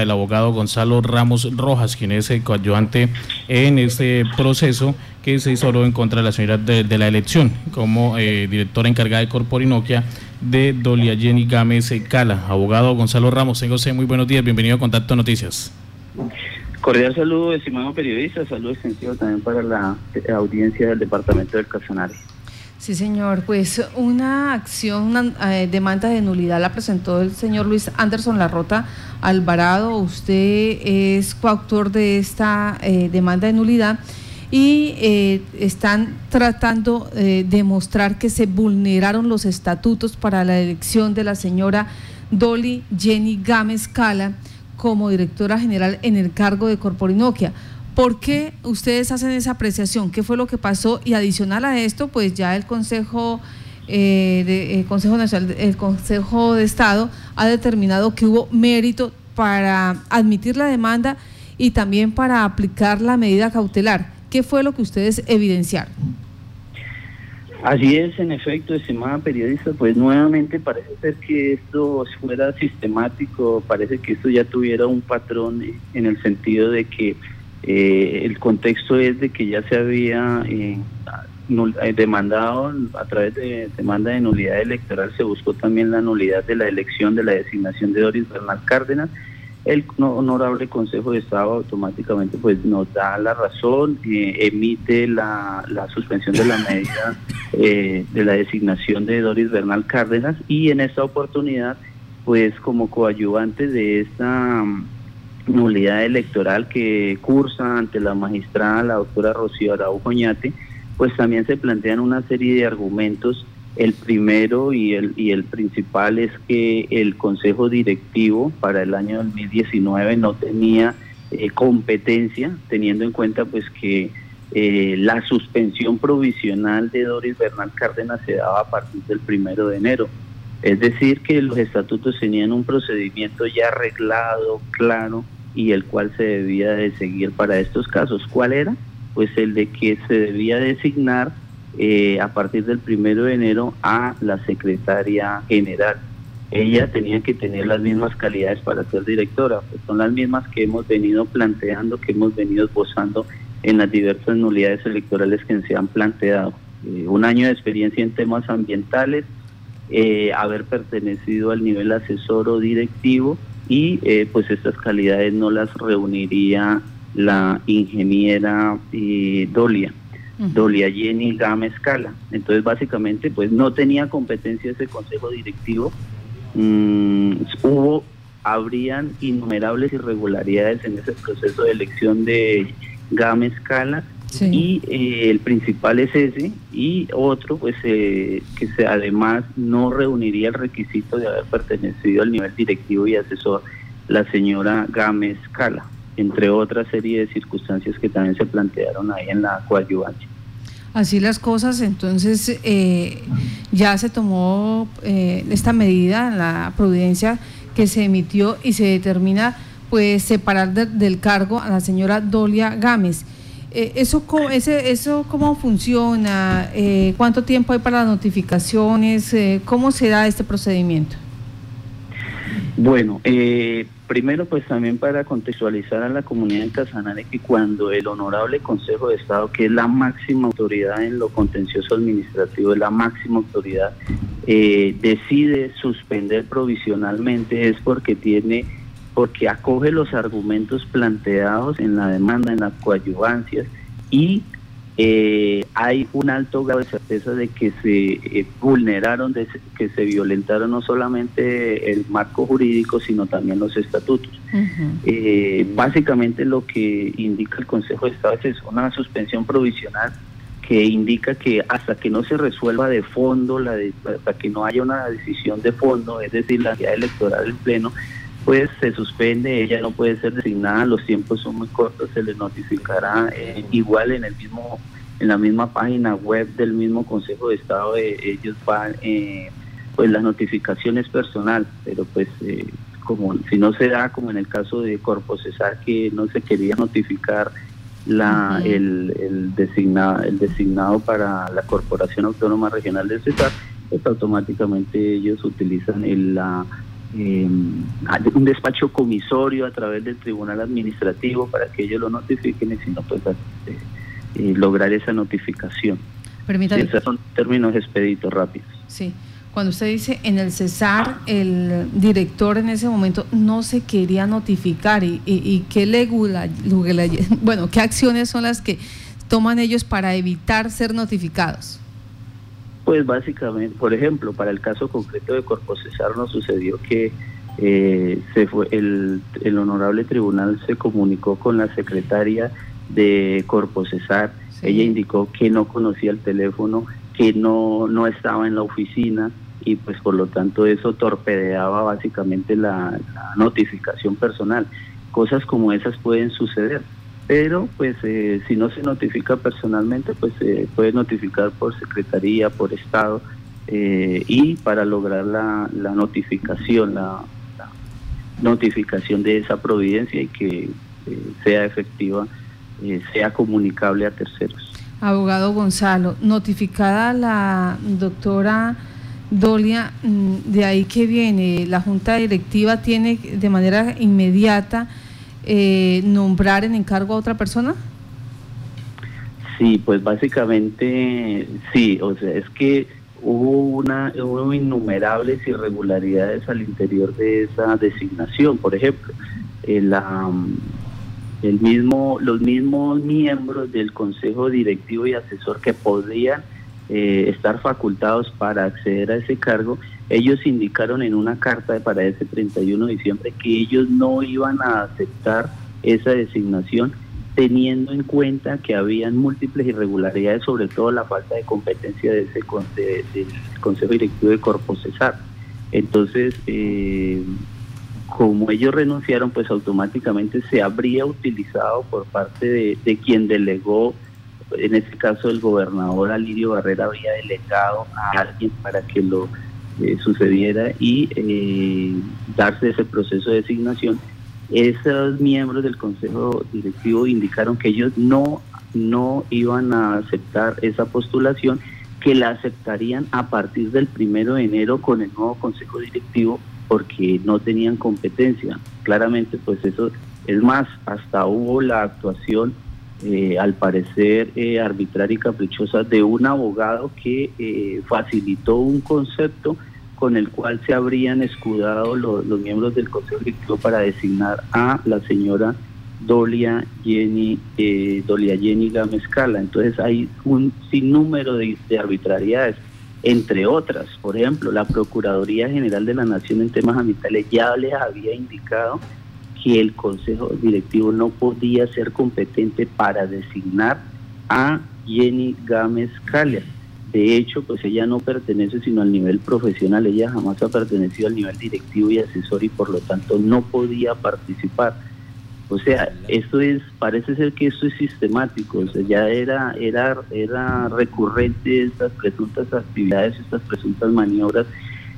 el abogado Gonzalo Ramos Rojas, quien es el coadyuvante en este proceso que se hizo en contra de la señora de, la elección como eh, directora encargada de Corporinoquia de Dolia Jenny Gámez Cala. Abogado Gonzalo Ramos, tengo muy buenos días, bienvenido a Contacto Noticias. Cordial saludo, estimado periodista, saludo extensivo también para la audiencia del Departamento del Casanare. Sí, señor. Pues una acción, una eh, demanda de nulidad la presentó el señor Luis Anderson Larrota Alvarado. Usted es coautor de esta eh, demanda de nulidad y eh, están tratando de mostrar que se vulneraron los estatutos para la elección de la señora Dolly Jenny Gámez Cala como directora general en el cargo de Corporinoquia. ¿Por qué ustedes hacen esa apreciación? ¿Qué fue lo que pasó? Y adicional a esto, pues ya el Consejo, eh, de, Consejo Nacional, el Consejo de Estado ha determinado que hubo mérito para admitir la demanda y también para aplicar la medida cautelar. ¿Qué fue lo que ustedes evidenciaron? Así es, en efecto, estimada periodista, pues nuevamente parece ser que esto fuera sistemático, parece que esto ya tuviera un patrón en el sentido de que eh, el contexto es de que ya se había eh, eh, demandado a través de demanda de nulidad electoral, se buscó también la nulidad de la elección de la designación de Doris Bernal Cárdenas. El honorable Consejo de Estado automáticamente pues nos da la razón, emite la, la, suspensión de la medida de la designación de Doris Bernal Cárdenas y en esta oportunidad pues como coadyuvante de esta nulidad electoral que cursa ante la magistrada, la doctora Rocío Araujo Ñate, pues también se plantean una serie de argumentos. El primero y el, y el principal es que el Consejo Directivo para el año 2019 no tenía eh, competencia, teniendo en cuenta pues que eh, la suspensión provisional de Doris Bernal Cárdenas se daba a partir del primero de enero. Es decir, que los estatutos tenían un procedimiento ya arreglado, claro, y el cual se debía de seguir para estos casos. ¿Cuál era? Pues el de que se debía designar eh, a partir del primero de enero a la secretaria general. Ella tenía que tener las mismas calidades para ser directora, pues son las mismas que hemos venido planteando, que hemos venido esbozando en las diversas nulidades electorales que se han planteado. Eh, un año de experiencia en temas ambientales, eh, haber pertenecido al nivel asesor o directivo, y eh, pues estas calidades no las reuniría la ingeniera eh, Dolia, Dolia Jenny Gámez Cala. Entonces básicamente pues no tenía competencia ese consejo directivo. Mm, hubo, habrían innumerables irregularidades en ese proceso de elección de Gámez Y eh, el principal es ese y otro pues eh, que se, además no reuniría el requisito de haber pertenecido al nivel directivo y asesor la señora Gámez Cala, entre otras serie de circunstancias que también se plantearon ahí en la coadyuvancia. Así las cosas, entonces eh, ya se tomó esta medida en la providencia que se emitió y se determina pues separar del cargo a la señora Dolia Gámez. Eh, eso, ese, ¿Eso cómo funciona? Eh, ¿Cuánto tiempo hay para las notificaciones? Eh, ¿Cómo se da este procedimiento? Bueno, primero pues también para contextualizar a la comunidad de Casanare que cuando el Honorable Consejo de Estado, que es la máxima autoridad en lo contencioso administrativo, es la máxima autoridad, decide suspender provisionalmente es porque tiene porque acoge los argumentos planteados en la demanda, en las coadyuvancias y eh, hay un alto grado de certeza de que se eh, vulneraron, de, que se violentaron no solamente el marco jurídico, sino también los estatutos. Eh, básicamente lo que indica el Consejo de Estado es una suspensión provisional que indica que hasta que no se resuelva de fondo, la hasta que no haya una decisión de fondo, es decir, la guía electoral del Pleno, pues se suspende, ella no puede ser designada, los tiempos son muy cortos, se le notificará eh, igual en el mismo en la misma página web del mismo Consejo de Estado, eh, ellos van, eh, pues la notificación es personal, pero pues como si no se da, como en el caso de Corpo Cesar, que no se quería notificar la, el, el, designado, el designado para la Corporación Autónoma Regional de Cesar, pues automáticamente ellos utilizan el, la em, un despacho comisorio a través del tribunal administrativo para que ellos lo notifiquen y si no, pues eh, eh, lograr esa notificación. Permítame. esos son términos expeditos rápidos. Sí. Cuando usted dice en el Cesar, el director en ese momento no se quería notificar y, y, qué legula, bueno, qué acciones son las que toman ellos para evitar ser notificados. Pues básicamente, por ejemplo, para el caso concreto de Corpo Cesar nos sucedió que eh, se fue el, el honorable tribunal se comunicó con la secretaria de Corpo Cesar. Ella indicó que no conocía el teléfono, que no, no estaba en la oficina y pues por lo tanto eso torpedeaba básicamente la, notificación personal. Cosas como esas pueden suceder, pero pues eh, si no se notifica personalmente pues se puede notificar por secretaría, por estado eh, y para lograr la, la notificación, la, notificación de esa providencia y que eh, sea efectiva, sea comunicable a terceros. Abogado Gonzalo, notificada la doctora Dolia, mm, de ahí que viene, la Junta Directiva tiene de manera inmediata eh, nombrar en encargo a otra persona? Sí, pues básicamente sí, o sea, es que hubo una hubo innumerables irregularidades al interior de esa designación, por ejemplo, la el mismo, los mismos miembros del consejo directivo y asesor que podían eh, estar facultados para acceder a ese cargo, ellos indicaron en una carta para ese 31 de diciembre que ellos no iban a aceptar esa designación teniendo en cuenta que habían múltiples irregularidades, sobre todo la falta de competencia de ese del Consejo Directivo de Corpo Cesar. Entonces, eh, como ellos renunciaron, pues automáticamente se habría utilizado por parte de, quien delegó, en este caso el gobernador Alirio Barrera había delegado a alguien para que lo eh, sucediera y eh, darse ese proceso de designación. Esos miembros del Consejo Directivo indicaron que ellos no, no iban a aceptar esa postulación, que la aceptarían a partir del primero de enero con el nuevo Consejo Directivo porque no tenían competencia. Claramente, pues eso es más, hasta hubo la actuación, eh, al parecer eh, arbitraria y caprichosa, de un abogado que eh, facilitó un concepto con el cual se habrían escudado los miembros del Consejo Directivo para designar a la señora Dolia Jenny, Dolia Jenny Gamescala. Entonces hay un sinnúmero de arbitrariedades entre otras. Por ejemplo, la Procuraduría General de la Nación en temas ambientales ya les había indicado que el Consejo Directivo no podía ser competente para designar a Jenny Gámez Calia. De hecho, pues ella no pertenece sino al nivel profesional, ella jamás ha pertenecido al nivel directivo y asesor y por lo tanto no podía participar. O sea, esto es, parece ser que esto es sistemático, o sea, ya era, era, era recurrente estas presuntas actividades, estas presuntas maniobras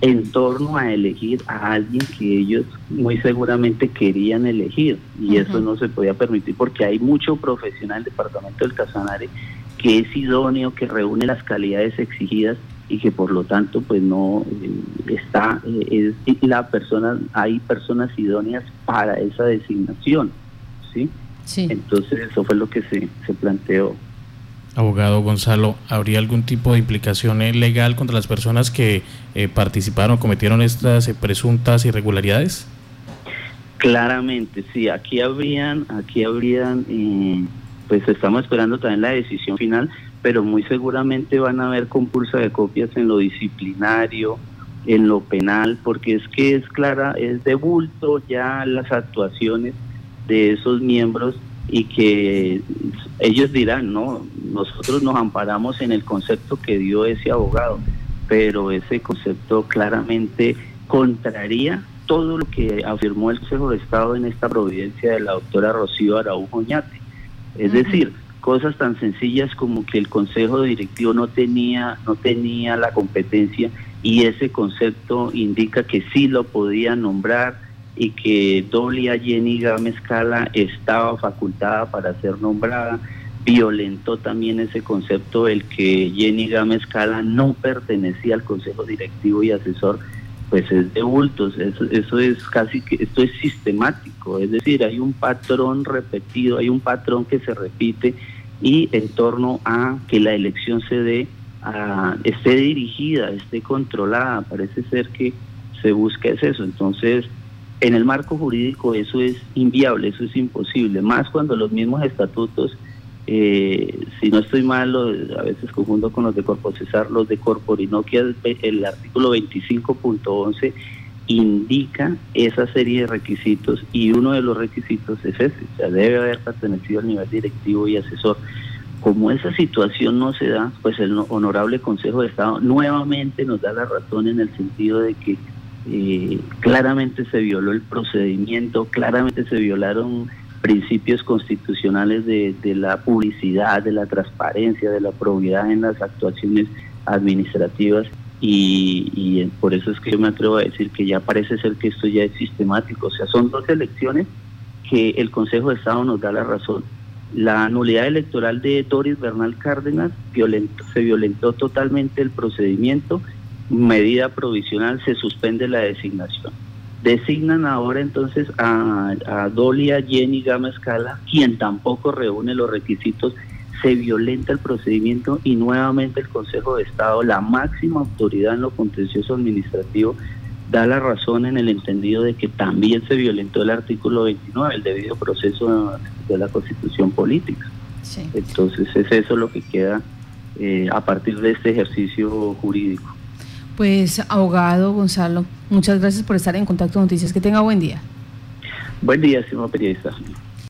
en torno a elegir a alguien que ellos muy seguramente querían elegir. Y eso no se podía permitir porque hay mucho profesional del departamento del Casanare que es idóneo, que reúne las calidades exigidas y que por lo tanto pues no eh, está eh, es la persona hay personas idóneas para esa designación sí, sí. entonces eso fue lo que se, se planteó abogado Gonzalo habría algún tipo de implicación legal contra las personas que eh, participaron cometieron estas presuntas irregularidades claramente sí aquí habrían aquí habrían pues estamos esperando también la decisión final pero muy seguramente van a haber compulsa de copias en lo disciplinario, en lo penal, porque es que es clara, es de bulto ya las actuaciones de esos miembros y que ellos dirán, no, nosotros nos amparamos en el concepto que dio ese abogado, pero ese concepto claramente contraría todo lo que afirmó el Consejo de Estado en esta providencia de la doctora Rocío Araújo Oñate. Es decir, cosas tan sencillas como que el consejo directivo no tenía no tenía la competencia y ese concepto indica que sí lo podía nombrar y que Dolia Jenny Gámez Cala estaba facultada para ser nombrada. Violentó también ese concepto el que Jenny Gámez Cala no pertenecía al consejo directivo y asesor pues es de bultos, eso, eso es casi que, esto es sistemático, es decir, hay un patrón repetido, hay un patrón que se repite y en torno a que la elección se dé, a, esté dirigida, esté controlada, parece ser que se busca es eso, entonces en el marco jurídico eso es inviable, eso es imposible, más cuando los mismos estatutos eh, si no estoy mal, a veces confundo con los de Cesar, los de Corporinoquia, el artículo 25.11 indica esa serie de requisitos y uno de los requisitos es ese, o sea, debe haber pertenecido al nivel directivo y asesor. Como esa situación no se da, pues el Honorable Consejo de Estado nuevamente nos da la razón en el sentido de que eh, claramente se violó el procedimiento, claramente se violaron principios constitucionales de, la publicidad, de la transparencia, de la probidad en las actuaciones administrativas y, por eso es que yo me atrevo a decir que ya parece ser que esto ya es sistemático. O sea, son dos elecciones que el Consejo de Estado nos da la razón. La nulidad electoral de Doris Bernal Cárdenas se violentó totalmente el procedimiento, medida provisional, se suspende la designación Designan ahora entonces a, a Dolia Jenny Gama Escala, quien tampoco reúne los requisitos, se violenta el procedimiento y nuevamente el Consejo de Estado, la máxima autoridad en lo contencioso administrativo, da la razón en el entendido de que también se violentó el artículo 29, el debido proceso de la constitución política. Entonces es eso lo que queda eh, a partir de este ejercicio jurídico. Pues, abogado Gonzalo, muchas gracias por estar en Contacto Noticias. Que tenga buen día. Buen día, señor periodista.